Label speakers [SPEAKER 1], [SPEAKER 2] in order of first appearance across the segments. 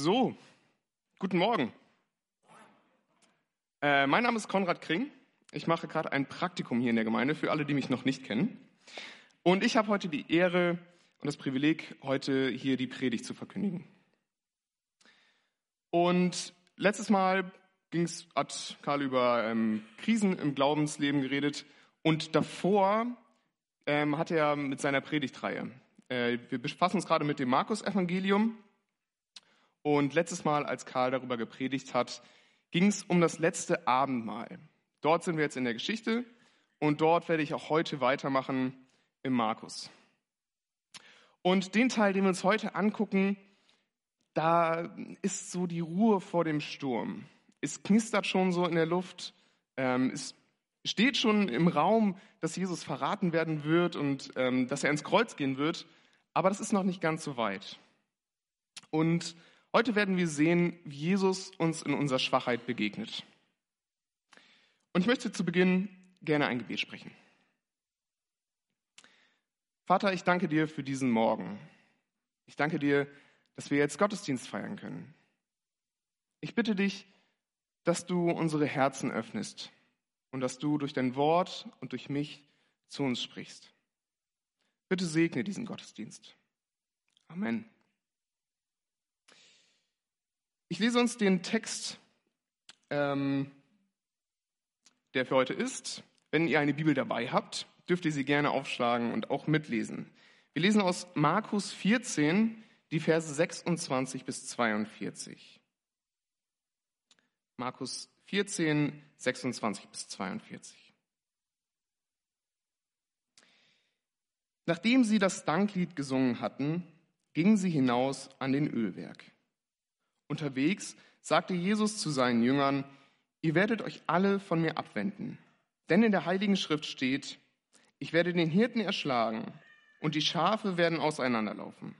[SPEAKER 1] So, guten Morgen. Äh, mein Name ist Konrad Kring. Ich mache gerade ein Praktikum hier in der Gemeinde für alle, die mich noch nicht kennen. Und ich habe heute die Ehre und das Privileg, heute hier die Predigt zu verkündigen. Und letztes Mal ging's, hat Karl über ähm, Krisen im Glaubensleben geredet und davor ähm, hat er mit seiner Predigtreihe. Äh, wir befassen uns gerade mit dem Markus-Evangelium und letztes Mal, als Karl darüber gepredigt hat, ging es um das letzte Abendmahl. Dort sind wir jetzt in der Geschichte und dort werde ich auch heute weitermachen im Markus. Und den Teil, den wir uns heute angucken, da ist so die Ruhe vor dem Sturm. Es knistert schon so in der Luft. Ähm, es steht schon im Raum, dass Jesus verraten werden wird und ähm, dass er ins Kreuz gehen wird. Aber das ist noch nicht ganz so weit. Und Heute werden wir sehen, wie Jesus uns in unserer Schwachheit begegnet. Und ich möchte zu Beginn gerne ein Gebet sprechen. Vater, ich danke dir für diesen Morgen. Ich danke dir, dass wir jetzt Gottesdienst feiern können. Ich bitte dich, dass du unsere Herzen öffnest und dass du durch dein Wort und durch mich zu uns sprichst. Bitte segne diesen Gottesdienst. Amen. Ich lese uns den Text, ähm, der für heute ist. Wenn ihr eine Bibel dabei habt, dürft ihr sie gerne aufschlagen und auch mitlesen. Wir lesen aus Markus 14 die Verse 26 bis 42. Markus 14, 26 bis 42. Nachdem sie das Danklied gesungen hatten, gingen sie hinaus an den Ölberg. Unterwegs sagte Jesus zu seinen Jüngern, ihr werdet euch alle von mir abwenden. Denn in der Heiligen Schrift steht, ich werde den Hirten erschlagen und die Schafe werden auseinanderlaufen.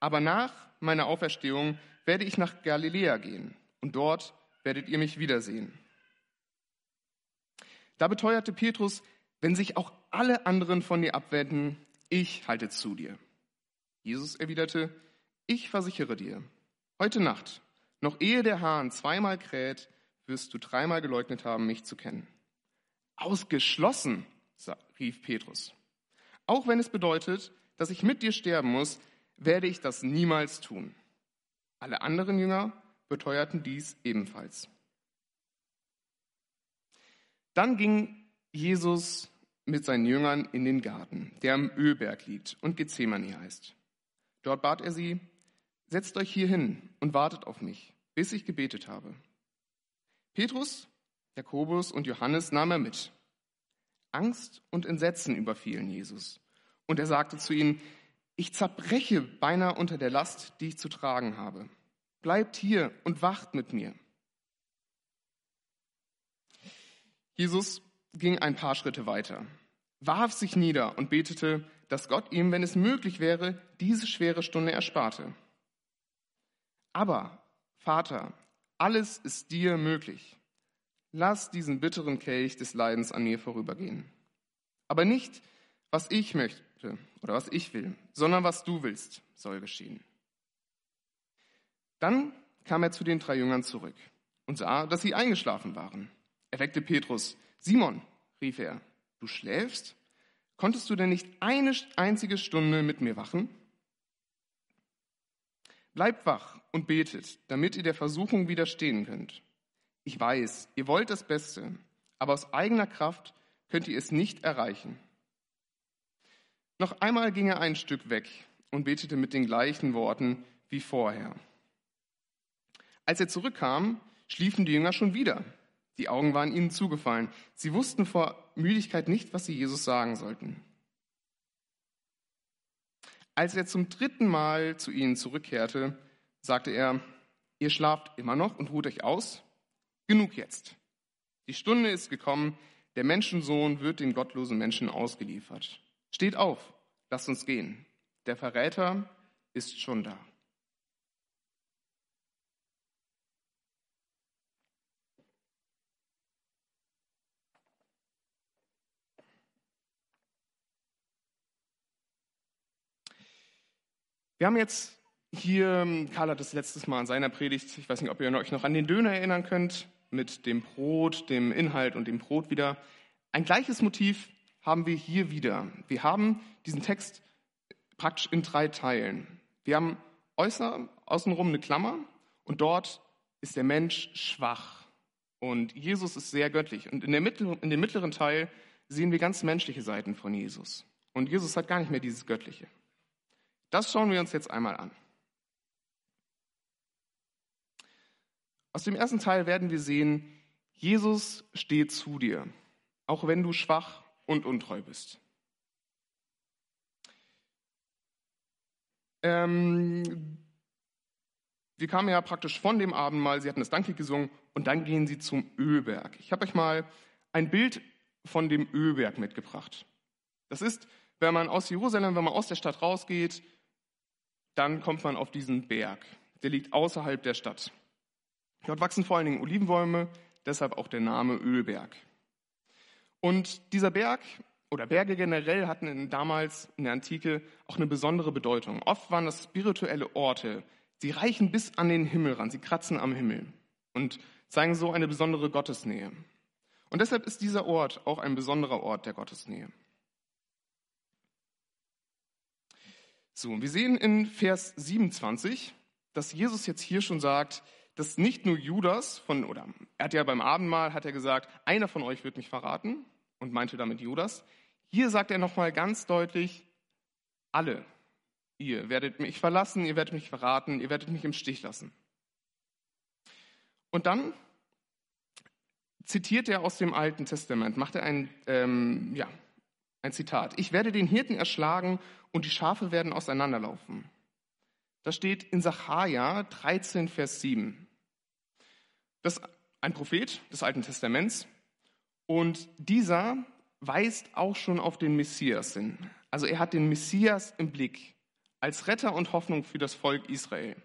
[SPEAKER 1] Aber nach meiner Auferstehung werde ich nach Galiläa gehen und dort werdet ihr mich wiedersehen. Da beteuerte Petrus, wenn sich auch alle anderen von dir abwenden, ich halte zu dir. Jesus erwiderte, ich versichere dir, Heute Nacht, noch ehe der Hahn zweimal kräht, wirst du dreimal geleugnet haben, mich zu kennen. Ausgeschlossen, rief Petrus. Auch wenn es bedeutet, dass ich mit dir sterben muss, werde ich das niemals tun. Alle anderen Jünger beteuerten dies ebenfalls. Dann ging Jesus mit seinen Jüngern in den Garten, der am Ölberg liegt und Gethsemane heißt. Dort bat er sie, setzt euch hier hin und wartet auf mich, bis ich gebetet habe. Petrus, Jakobus und Johannes nahm er mit. Angst und Entsetzen überfielen Jesus. Und er sagte zu ihnen, ich zerbreche beinahe unter der Last, die ich zu tragen habe. Bleibt hier und wacht mit mir. Jesus ging ein paar Schritte weiter, warf sich nieder und betete, dass Gott ihm, wenn es möglich wäre, diese schwere Stunde ersparte. Aber, Vater, alles ist dir möglich. Lass diesen bitteren Kelch des Leidens an mir vorübergehen. Aber nicht, was ich möchte oder was ich will, sondern was du willst, soll geschehen. Dann kam er zu den drei Jüngern zurück und sah, dass sie eingeschlafen waren. Er weckte Petrus. Simon, rief er, du schläfst? Konntest du denn nicht eine einzige Stunde mit mir wachen? Bleibt wach und betet, damit ihr der Versuchung widerstehen könnt. Ich weiß, ihr wollt das Beste, aber aus eigener Kraft könnt ihr es nicht erreichen. Noch einmal ging er ein Stück weg und betete mit den gleichen Worten wie vorher. Als er zurückkam, schliefen die Jünger schon wieder. Die Augen waren ihnen zugefallen. Sie wussten vor Müdigkeit nicht, was sie Jesus sagen sollten. Als er zum dritten Mal zu ihnen zurückkehrte, sagte er, ihr schlaft immer noch und ruht euch aus? Genug jetzt. Die Stunde ist gekommen, der Menschensohn wird den gottlosen Menschen ausgeliefert. Steht auf, lasst uns gehen. Der Verräter ist schon da. Wir haben jetzt hier, Karl hat das letztes Mal in seiner Predigt, ich weiß nicht, ob ihr euch noch an den Döner erinnern könnt, mit dem Brot, dem Inhalt und dem Brot wieder. Ein gleiches Motiv haben wir hier wieder. Wir haben diesen Text praktisch in drei Teilen. Wir haben äußer, außenrum eine Klammer und dort ist der Mensch schwach und Jesus ist sehr göttlich. Und in, der Mittel, in dem mittleren Teil sehen wir ganz menschliche Seiten von Jesus. Und Jesus hat gar nicht mehr dieses Göttliche. Das schauen wir uns jetzt einmal an. Aus dem ersten Teil werden wir sehen, Jesus steht zu dir, auch wenn du schwach und untreu bist. Ähm, wir kamen ja praktisch von dem Abendmahl, sie hatten das Danklied gesungen und dann gehen sie zum Ölberg. Ich habe euch mal ein Bild von dem Ölberg mitgebracht. Das ist, wenn man aus Jerusalem, wenn man aus der Stadt rausgeht, dann kommt man auf diesen Berg. Der liegt außerhalb der Stadt. Dort wachsen vor allen Dingen Olivenbäume, deshalb auch der Name Ölberg. Und dieser Berg oder Berge generell hatten damals in der Antike auch eine besondere Bedeutung. Oft waren das spirituelle Orte. Sie reichen bis an den Himmel ran, sie kratzen am Himmel und zeigen so eine besondere Gottesnähe. Und deshalb ist dieser Ort auch ein besonderer Ort der Gottesnähe. So, wir sehen in Vers 27, dass Jesus jetzt hier schon sagt, dass nicht nur Judas von, oder er hat ja beim Abendmahl, hat er gesagt, einer von euch wird mich verraten und meinte damit Judas. Hier sagt er nochmal ganz deutlich, alle, ihr werdet mich verlassen, ihr werdet mich verraten, ihr werdet mich im Stich lassen. Und dann zitiert er aus dem Alten Testament, macht er ein, ähm, ja, ein Zitat. Ich werde den Hirten erschlagen und die Schafe werden auseinanderlaufen. Das steht in Sacharja 13, Vers 7. Das ist ein Prophet des Alten Testaments und dieser weist auch schon auf den Messias hin. Also er hat den Messias im Blick als Retter und Hoffnung für das Volk Israel.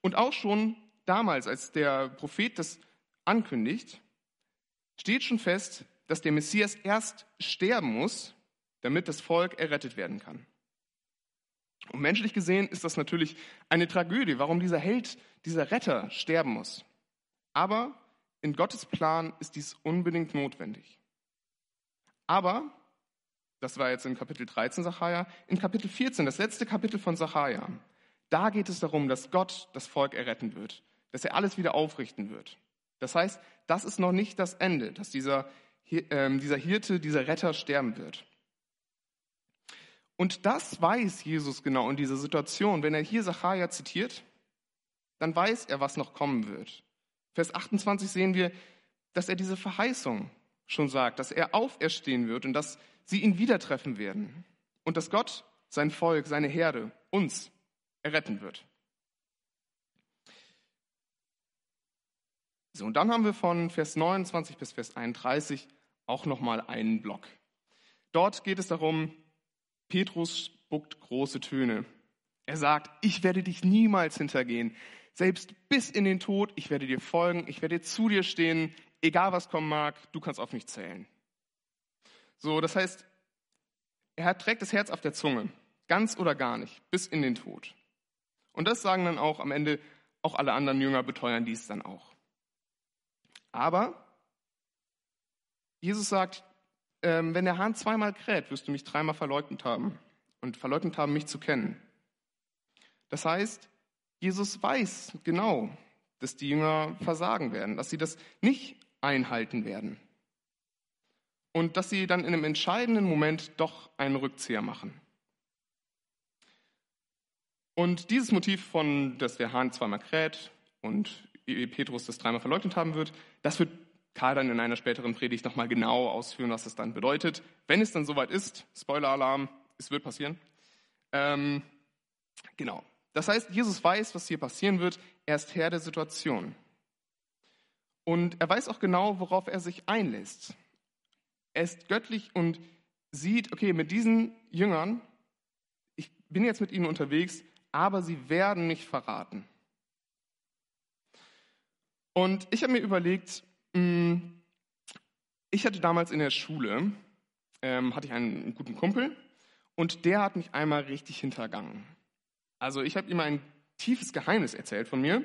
[SPEAKER 1] Und auch schon damals, als der Prophet das ankündigt, steht schon fest, dass der Messias erst sterben muss, damit das Volk errettet werden kann. Und menschlich gesehen ist das natürlich eine Tragödie, warum dieser Held, dieser Retter sterben muss. Aber in Gottes Plan ist dies unbedingt notwendig. Aber, das war jetzt in Kapitel 13 Sacharja, in Kapitel 14, das letzte Kapitel von Sacharja, da geht es darum, dass Gott das Volk erretten wird, dass er alles wieder aufrichten wird. Das heißt, das ist noch nicht das Ende, dass dieser, äh, dieser Hirte, dieser Retter sterben wird. Und das weiß Jesus genau in dieser Situation. Wenn er hier Sacharja zitiert, dann weiß er, was noch kommen wird. Vers 28 sehen wir, dass er diese Verheißung schon sagt, dass er auferstehen wird und dass sie ihn wieder treffen werden und dass Gott sein Volk, seine Herde, uns erretten wird. So, und dann haben wir von Vers 29 bis Vers 31 auch nochmal einen Block. Dort geht es darum, Petrus spuckt große Töne. Er sagt, ich werde dich niemals hintergehen selbst bis in den Tod, ich werde dir folgen, ich werde zu dir stehen, egal was kommen mag, du kannst auf mich zählen. So, das heißt, er trägt das Herz auf der Zunge, ganz oder gar nicht, bis in den Tod. Und das sagen dann auch am Ende, auch alle anderen Jünger beteuern dies dann auch. Aber Jesus sagt, ähm, wenn der Hahn zweimal kräht, wirst du mich dreimal verleugnet haben und verleugnet haben, mich zu kennen. Das heißt, Jesus weiß genau, dass die Jünger versagen werden, dass sie das nicht einhalten werden. Und dass sie dann in einem entscheidenden Moment doch einen Rückzieher machen. Und dieses Motiv von, dass der Hahn zweimal kräht und Petrus das dreimal verleugnet haben wird, das wird Karl dann in einer späteren Predigt nochmal genau ausführen, was das dann bedeutet. Wenn es dann soweit ist, Spoiler-Alarm, es wird passieren. Ähm, genau. Das heißt, Jesus weiß, was hier passieren wird. Er ist Herr der Situation. Und er weiß auch genau, worauf er sich einlässt. Er ist göttlich und sieht, okay, mit diesen Jüngern, ich bin jetzt mit ihnen unterwegs, aber sie werden mich verraten. Und ich habe mir überlegt, hm, ich hatte damals in der Schule, ähm, hatte ich einen guten Kumpel und der hat mich einmal richtig hintergangen. Also ich habe ihm ein tiefes Geheimnis erzählt von mir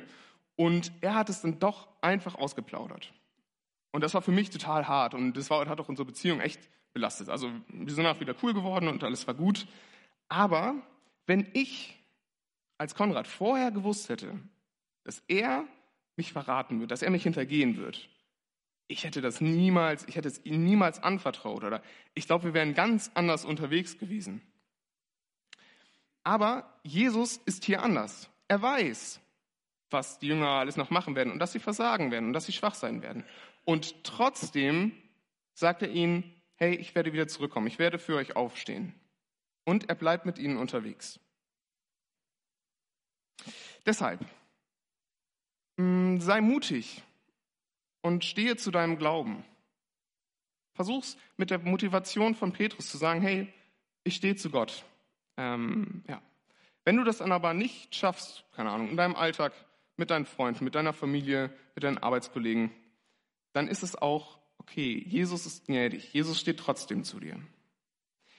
[SPEAKER 1] und er hat es dann doch einfach ausgeplaudert. Und das war für mich total hart und das war, hat auch unsere Beziehung echt belastet. Also wir sind auch wieder cool geworden und alles war gut. Aber wenn ich als Konrad vorher gewusst hätte, dass er mich verraten wird, dass er mich hintergehen wird, ich hätte das niemals, ich hätte es ihm niemals anvertraut oder ich glaube, wir wären ganz anders unterwegs gewesen. Aber Jesus ist hier anders. Er weiß, was die Jünger alles noch machen werden und dass sie versagen werden und dass sie schwach sein werden. Und trotzdem sagt er ihnen, hey, ich werde wieder zurückkommen, ich werde für euch aufstehen. Und er bleibt mit ihnen unterwegs. Deshalb, mm, sei mutig und stehe zu deinem Glauben. Versuch's mit der Motivation von Petrus zu sagen, hey, ich stehe zu Gott. Ähm, ja. Wenn du das dann aber nicht schaffst, keine Ahnung, in deinem Alltag, mit deinen Freunden, mit deiner Familie, mit deinen Arbeitskollegen, dann ist es auch okay. Jesus ist gnädig. Jesus steht trotzdem zu dir.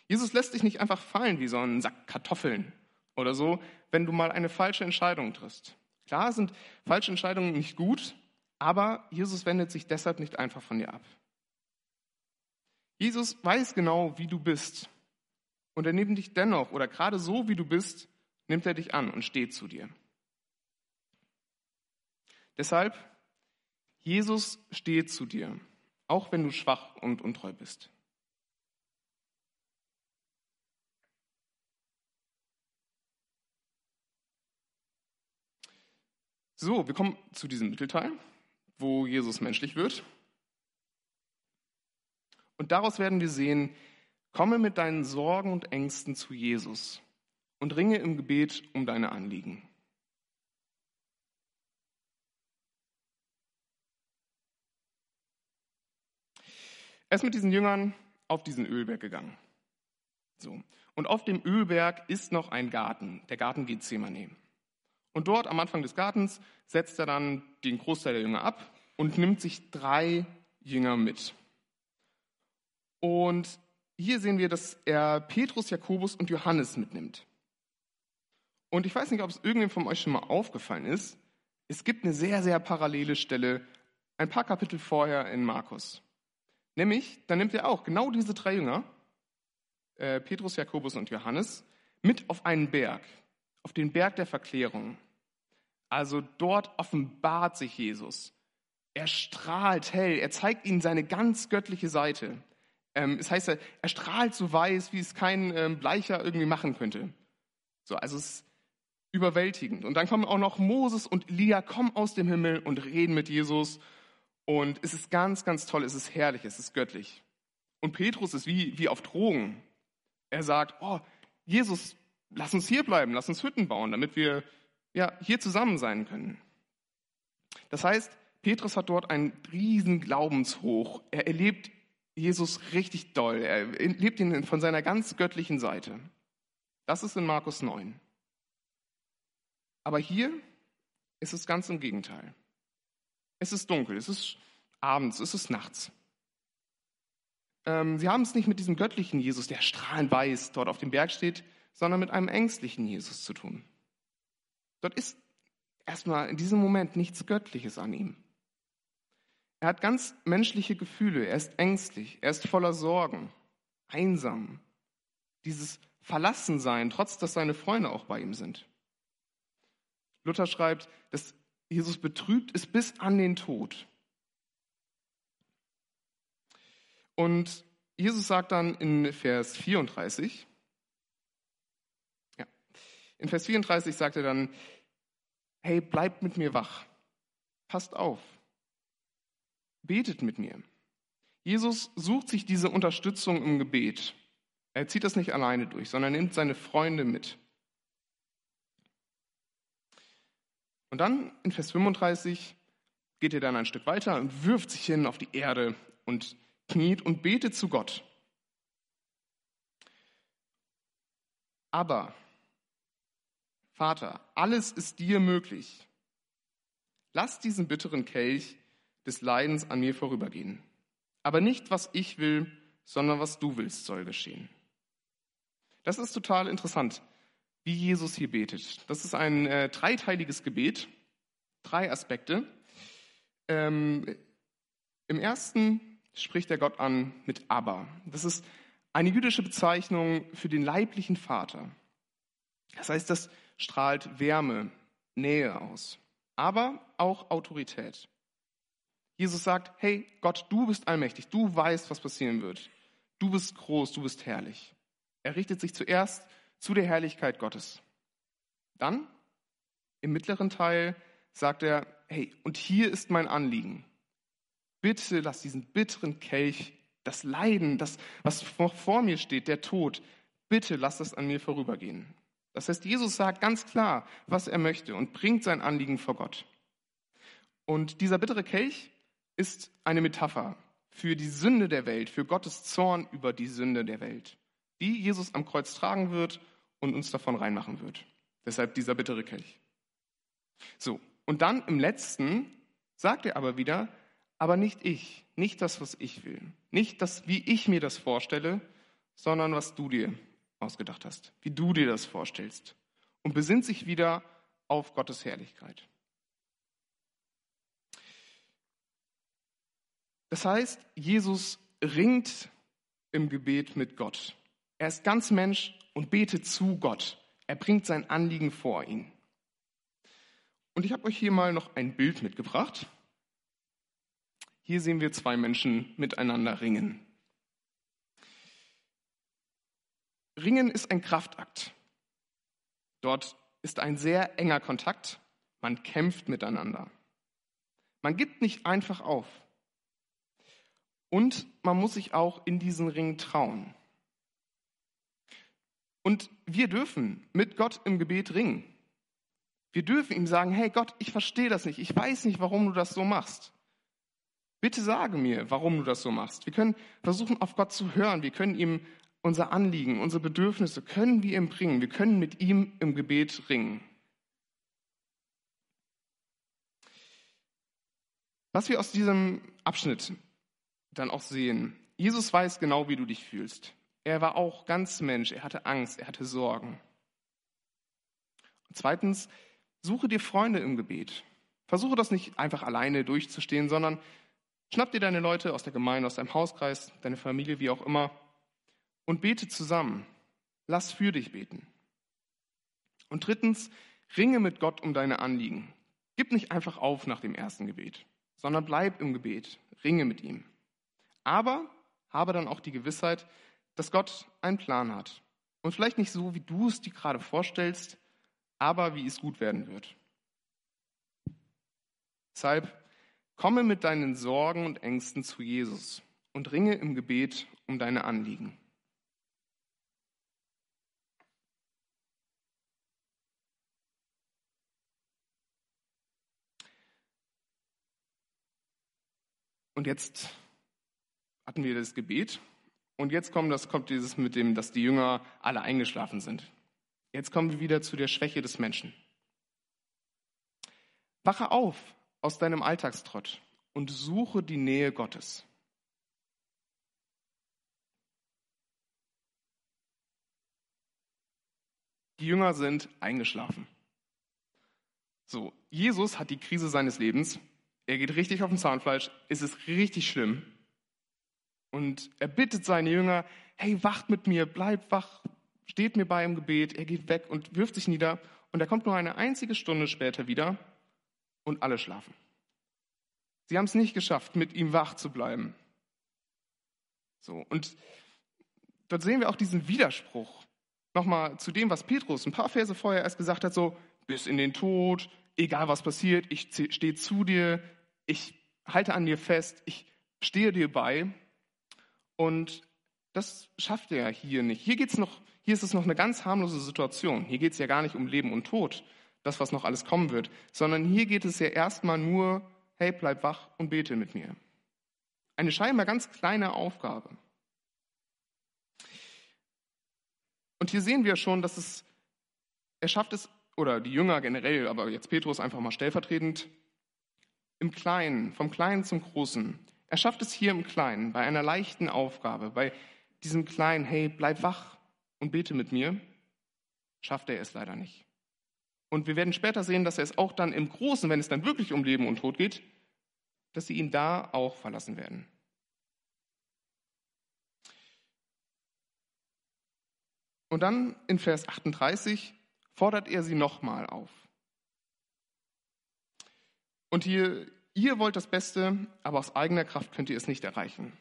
[SPEAKER 1] Jesus lässt dich nicht einfach fallen wie so ein Sack Kartoffeln oder so, wenn du mal eine falsche Entscheidung triffst. Klar sind falsche Entscheidungen nicht gut, aber Jesus wendet sich deshalb nicht einfach von dir ab. Jesus weiß genau, wie du bist. Und er nimmt dich dennoch, oder gerade so, wie du bist, nimmt er dich an und steht zu dir. Deshalb, Jesus steht zu dir, auch wenn du schwach und untreu bist. So, wir kommen zu diesem Mittelteil, wo Jesus menschlich wird. Und daraus werden wir sehen, komme mit deinen Sorgen und Ängsten zu Jesus und ringe im Gebet um deine Anliegen. Er ist mit diesen Jüngern auf diesen Ölberg gegangen. So. Und auf dem Ölberg ist noch ein Garten, der Garten Gethsemane. Und dort am Anfang des Gartens setzt er dann den Großteil der Jünger ab und nimmt sich drei Jünger mit. Und hier sehen wir, dass er Petrus, Jakobus und Johannes mitnimmt. Und ich weiß nicht, ob es irgendwem von euch schon mal aufgefallen ist. Es gibt eine sehr, sehr parallele Stelle, ein paar Kapitel vorher in Markus. Nämlich, dann nimmt er auch genau diese drei Jünger, äh, Petrus, Jakobus und Johannes, mit auf einen Berg, auf den Berg der Verklärung. Also dort offenbart sich Jesus. Er strahlt hell, er zeigt ihnen seine ganz göttliche Seite. Ähm, es heißt, er strahlt so weiß, wie es kein ähm, Bleicher irgendwie machen könnte. So, also es ist überwältigend. Und dann kommen auch noch Moses und Elia kommen aus dem Himmel und reden mit Jesus und es ist ganz, ganz toll, es ist herrlich, es ist göttlich. Und Petrus ist wie, wie auf Drogen. Er sagt, oh, Jesus, lass uns hier bleiben, lass uns Hütten bauen, damit wir ja, hier zusammen sein können. Das heißt, Petrus hat dort einen riesen Glaubenshoch. Er erlebt Jesus richtig doll. Er erlebt ihn von seiner ganz göttlichen Seite. Das ist in Markus 9. Aber hier ist es ganz im Gegenteil. Es ist dunkel, es ist abends, es ist nachts. Ähm, sie haben es nicht mit diesem göttlichen Jesus, der strahlend weiß dort auf dem Berg steht, sondern mit einem ängstlichen Jesus zu tun. Dort ist erstmal in diesem Moment nichts Göttliches an ihm. Er hat ganz menschliche Gefühle, er ist ängstlich, er ist voller Sorgen, einsam. Dieses Verlassensein, trotz dass seine Freunde auch bei ihm sind. Luther schreibt, dass Jesus betrübt ist bis an den Tod. Und Jesus sagt dann in Vers 34, ja, in Vers 34 sagt er dann, hey, bleibt mit mir wach, passt auf, betet mit mir. Jesus sucht sich diese Unterstützung im Gebet. Er zieht das nicht alleine durch, sondern nimmt seine Freunde mit. Und dann in Vers 35 geht er dann ein Stück weiter und wirft sich hin auf die Erde und kniet und betet zu Gott. Aber, Vater, alles ist dir möglich. Lass diesen bitteren Kelch des Leidens an mir vorübergehen. Aber nicht, was ich will, sondern was du willst, soll geschehen. Das ist total interessant. wie Jesus hier betet. Das ist ein äh, dreiteiliges Gebet, drei Aspekte. Ähm, Im ersten spricht er Gott an mit Abba. Das ist eine jüdische Bezeichnung für den leiblichen Vater. Das heißt, das strahlt Wärme, Nähe aus, aber auch Autorität. Jesus sagt, hey Gott, du bist allmächtig, du weißt, was passieren wird. Du bist groß, du bist herrlich. Er richtet sich zuerst zu der Herrlichkeit Gottes. Dann, im mittleren Teil, sagt er, hey, und hier ist mein Anliegen. Bitte lass diesen bitteren Kelch, das Leiden, das, was vor mir steht, der Tod, bitte lass das an mir vorübergehen. Das heißt, Jesus sagt ganz klar, was er möchte und bringt sein Anliegen vor Gott. Und dieser bittere Kelch ist eine Metapher für die Sünde der Welt, für Gottes Zorn über die Sünde der Welt, die Jesus am Kreuz tragen wird und uns davon reinmachen wird. Deshalb dieser bittere Kelch. So, und dann im letzten sagt er aber wieder, aber nicht ich, nicht das, was ich will, nicht das, wie ich mir das vorstelle, sondern was du dir ausgedacht hast, wie du dir das vorstellst. Und besinnt sich wieder auf Gottes Herrlichkeit. Das heißt, Jesus ringt im Gebet mit Gott. Er ist ganz Mensch und betet zu Gott. Er bringt sein Anliegen vor ihn. Und ich habe euch hier mal noch ein Bild mitgebracht. Hier sehen wir zwei Menschen miteinander ringen. Ringen ist ein Kraftakt. Dort ist ein sehr enger Kontakt. Man kämpft miteinander. Man gibt nicht einfach auf. Und man muss sich auch in diesen Ring trauen. Und wir dürfen mit Gott im Gebet ringen. Wir dürfen ihm sagen, hey Gott, ich verstehe das nicht. Ich weiß nicht, warum du das so machst. Bitte sage mir, warum du das so machst. Wir können versuchen, auf Gott zu hören. Wir können ihm unser Anliegen, unsere Bedürfnisse, können wir ihm bringen. Wir können mit ihm im Gebet ringen. Was wir aus diesem Abschnitt dann auch sehen. Jesus weiß genau, wie du dich fühlst. Er war auch ganz Mensch. Er hatte Angst, er hatte Sorgen. Und zweitens, suche dir Freunde im Gebet. Versuche das nicht einfach alleine durchzustehen, sondern schnapp dir deine Leute aus der Gemeinde, aus deinem Hauskreis, deine Familie, wie auch immer, und bete zusammen. Lass für dich beten. Und drittens, ringe mit Gott um deine Anliegen. Gib nicht einfach auf nach dem ersten Gebet, sondern bleib im Gebet. Ringe mit ihm. Aber habe dann auch die Gewissheit, dass Gott einen Plan hat. Und vielleicht nicht so, wie du es dir gerade vorstellst, aber wie es gut werden wird. Deshalb komme mit deinen Sorgen und Ängsten zu Jesus und ringe im Gebet um deine Anliegen. Und jetzt hatten wir das Gebet. Und jetzt kommt, das, kommt dieses mit dem, dass die Jünger alle eingeschlafen sind. Jetzt kommen wir wieder zu der Schwäche des Menschen. Wache auf aus deinem Alltagstrott und suche die Nähe Gottes. Die Jünger sind eingeschlafen. So, Jesus hat die Krise seines Lebens. Er geht richtig auf den Zahnfleisch. Es ist richtig schlimm. Und er bittet seine Jünger, hey, wacht mit mir, bleibt wach, steht mir bei im Gebet. Er geht weg und wirft sich nieder. Und er kommt nur eine einzige Stunde später wieder und alle schlafen. Sie haben es nicht geschafft, mit ihm wach zu bleiben. So, und dort sehen wir auch diesen Widerspruch. Nochmal zu dem, was Petrus ein paar Verse vorher erst gesagt hat, so, bis in den Tod, egal was passiert, ich stehe zu dir, ich halte an dir fest, ich stehe dir bei. Und das schafft er hier nicht. Hier, geht's noch, hier ist es noch eine ganz harmlose Situation. Hier geht es ja gar nicht um Leben und Tod, das, was noch alles kommen wird, sondern hier geht es ja erstmal nur, hey, bleib wach und bete mit mir. Eine scheinbar ganz kleine Aufgabe. Und hier sehen wir schon, dass es, er schafft es, oder die Jünger generell, aber jetzt Petrus einfach mal stellvertretend, im Kleinen, vom Kleinen zum Großen, er schafft es hier im Kleinen, bei einer leichten Aufgabe, bei diesem kleinen, hey, bleib wach und bete mit mir. schafft er es leider nicht. Und wir werden später sehen, dass er es auch dann im Großen, wenn es dann wirklich um Leben und Tod geht, dass sie ihn da auch verlassen werden. Und dann in Vers 38 fordert er sie nochmal auf. Und hier, ihr wollt das Beste, aber aus eigener Kraft könnt ihr es nicht erreichen.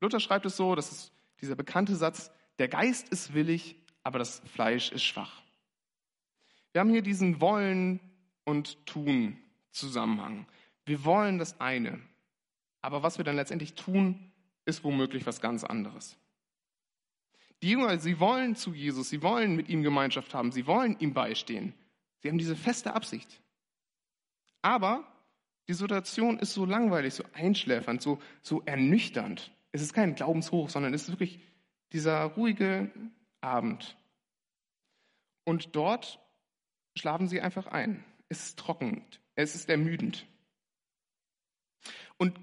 [SPEAKER 1] Luther schreibt es so, das ist dieser bekannte Satz, der Geist ist willig, aber das Fleisch ist schwach. Wir haben hier diesen Wollen und Tun Zusammenhang. Wir wollen das eine, aber was wir dann letztendlich tun, ist womöglich was ganz anderes. Die Jünger, sie wollen zu Jesus, sie wollen mit ihm Gemeinschaft haben, sie wollen ihm beistehen. Sie haben diese feste Absicht. Aber die Situation ist so langweilig, so einschläfernd, so, so ernüchternd. Es ist kein Glaubenshoch, sondern es ist wirklich dieser ruhige Abend. Und dort schlafen sie einfach ein. Es ist trocken, es ist ermüdend. Und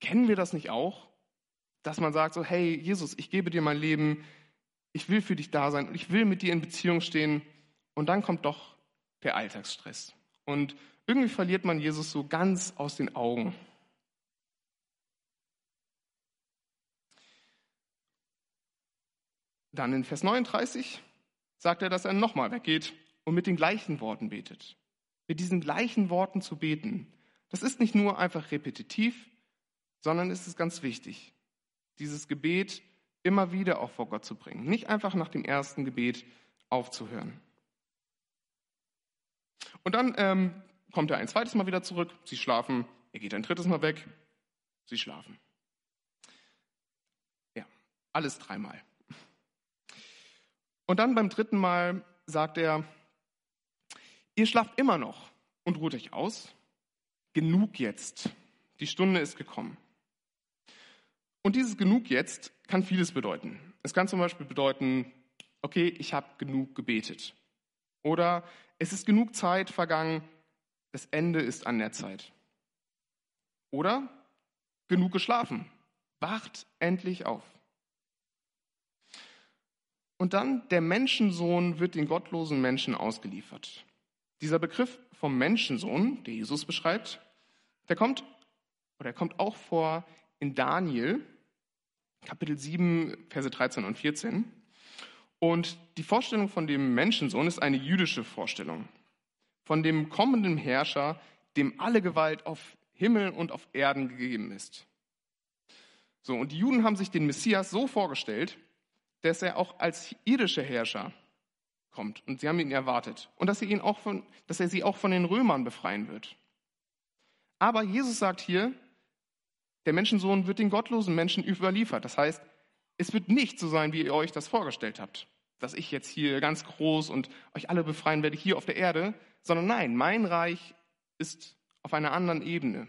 [SPEAKER 1] kennen wir das nicht auch, dass man sagt so, hey Jesus, ich gebe dir mein Leben, ich will für dich da sein und ich will mit dir in Beziehung stehen und dann kommt doch der Alltagsstress. Und irgendwie verliert man Jesus so ganz aus den Augen. Dann in Vers 39 sagt er, dass er nochmal weggeht und mit den gleichen Worten betet. Mit diesen gleichen Worten zu beten, das ist nicht nur einfach repetitiv, sondern es ist ganz wichtig, dieses Gebet immer wieder auch vor Gott zu bringen. Nicht einfach nach dem ersten Gebet aufzuhören. Und dann ähm, kommt er ein zweites Mal wieder zurück, sie schlafen, er geht ein drittes Mal weg, sie schlafen. Ja, alles dreimal. Und dann beim dritten Mal sagt er, ihr schlaft immer noch und ruht euch aus. Genug jetzt. Die Stunde ist gekommen. Und dieses genug jetzt kann vieles bedeuten. Es kann zum Beispiel bedeuten, okay, ich habe genug gebetet. Oder es ist genug Zeit vergangen, das Ende ist an der Zeit. Oder genug geschlafen. Wacht endlich auf. Und dann, der Menschensohn wird den gottlosen Menschen ausgeliefert. Dieser Begriff vom Menschensohn, der Jesus beschreibt, der kommt, oder er kommt auch vor in Daniel, Kapitel 7, Verse 13 und 14. Und die Vorstellung von dem Menschensohn ist eine jüdische Vorstellung. Von dem kommenden Herrscher, dem alle Gewalt auf Himmel und auf Erden gegeben ist. So, und die Juden haben sich den Messias so vorgestellt, dass er auch als irdischer Herrscher kommt. Und sie haben ihn erwartet. Und dass er, ihn auch von, dass er sie auch von den Römern befreien wird. Aber Jesus sagt hier, der Menschensohn wird den gottlosen Menschen überliefert. Das heißt, es wird nicht so sein, wie ihr euch das vorgestellt habt, dass ich jetzt hier ganz groß und euch alle befreien werde hier auf der Erde, sondern nein, mein Reich ist auf einer anderen Ebene.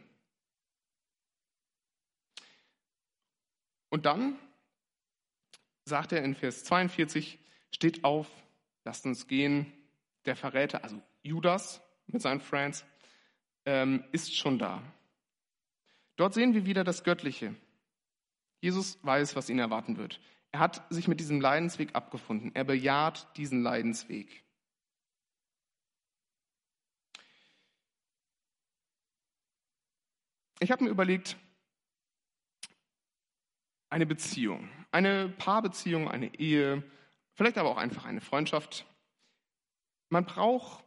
[SPEAKER 1] Und dann sagt er in Vers 42, steht auf, lasst uns gehen. Der Verräter, also Judas mit seinen Friends, ähm, ist schon da. Dort sehen wir wieder das Göttliche. Jesus weiß, was ihn erwarten wird. Er hat sich mit diesem Leidensweg abgefunden. Er bejaht diesen Leidensweg. Ich habe mir überlegt, eine Beziehung, eine Paarbeziehung, eine Ehe, vielleicht aber auch einfach eine Freundschaft. Man braucht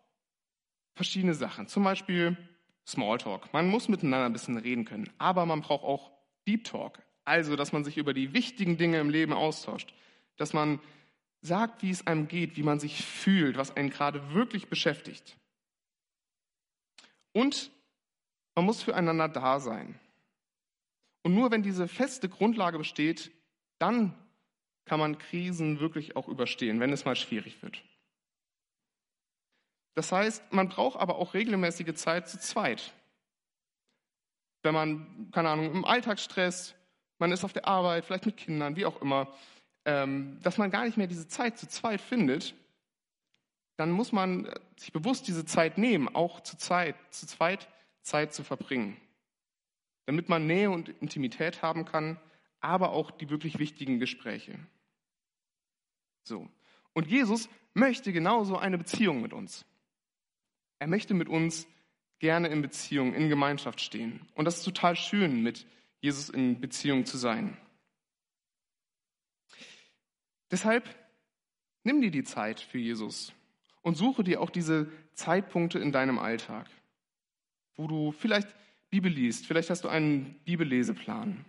[SPEAKER 1] verschiedene Sachen, zum Beispiel Smalltalk. Man muss miteinander ein bisschen reden können, aber man braucht auch Deep Talk, also dass man sich über die wichtigen Dinge im Leben austauscht, dass man sagt, wie es einem geht, wie man sich fühlt, was einen gerade wirklich beschäftigt. Und man muss füreinander da sein. Und nur wenn diese feste Grundlage besteht, dann kann man Krisen wirklich auch überstehen, wenn es mal schwierig wird. Das heißt, man braucht aber auch regelmäßige Zeit zu zweit. Wenn man, keine Ahnung, im Alltagsstress, man ist auf der Arbeit, vielleicht mit Kindern, wie auch immer, ähm, dass man gar nicht mehr diese Zeit zu zweit findet, dann muss man sich bewusst diese Zeit nehmen, auch zu, Zeit, zu zweit Zeit zu verbringen damit man Nähe und Intimität haben kann, aber auch die wirklich wichtigen Gespräche. So. Und Jesus möchte genauso eine Beziehung mit uns. Er möchte mit uns gerne in Beziehung, in Gemeinschaft stehen. Und das ist total schön, mit Jesus in Beziehung zu sein. Deshalb nimm dir die Zeit für Jesus und suche dir auch diese Zeitpunkte in deinem Alltag, wo du vielleicht Bibel liest, vielleicht hast du einen Bibelleseplan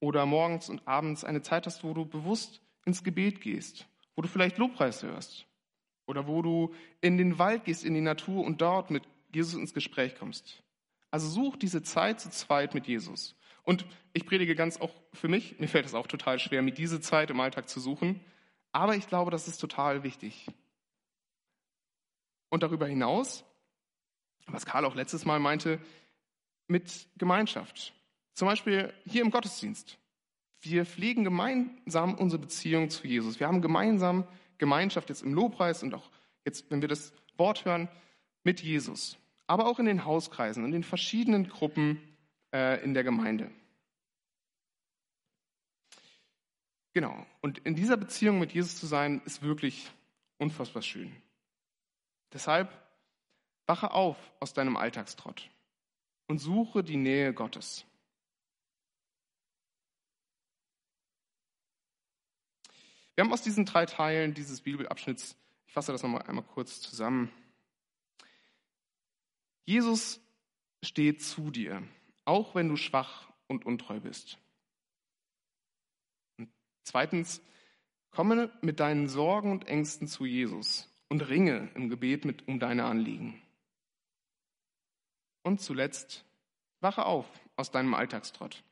[SPEAKER 1] oder morgens und abends eine Zeit hast, wo du bewusst ins Gebet gehst, wo du vielleicht Lobpreis hörst oder wo du in den Wald gehst, in die Natur und dort mit Jesus ins Gespräch kommst. Also such diese Zeit zu zweit mit Jesus. Und ich predige ganz auch für mich, mir fällt es auch total schwer, mir diese Zeit im Alltag zu suchen, aber ich glaube, das ist total wichtig. Und darüber hinaus, was Karl auch letztes Mal meinte, mit Gemeinschaft. Zum Beispiel hier im Gottesdienst. Wir pflegen gemeinsam unsere Beziehung zu Jesus. Wir haben gemeinsam Gemeinschaft jetzt im Lobpreis und auch jetzt, wenn wir das Wort hören, mit Jesus. Aber auch in den Hauskreisen, in den verschiedenen Gruppen äh, in der Gemeinde. Genau. Und in dieser Beziehung mit Jesus zu sein, ist wirklich unfassbar schön. Deshalb wache auf aus deinem Alltagstrott und suche die Nähe Gottes. Wir haben aus diesen drei Teilen dieses Bibelabschnitts, ich fasse das nochmal einmal kurz zusammen. Jesus steht zu dir, auch wenn du schwach und untreu bist. Und zweitens, komme mit deinen Sorgen und Ängsten zu Jesus und ringe im Gebet mit um deine Anliegen. Und zuletzt, wache auf aus deinem Alltagstrott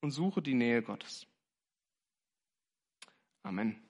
[SPEAKER 1] und suche die Nähe Gottes. Amen.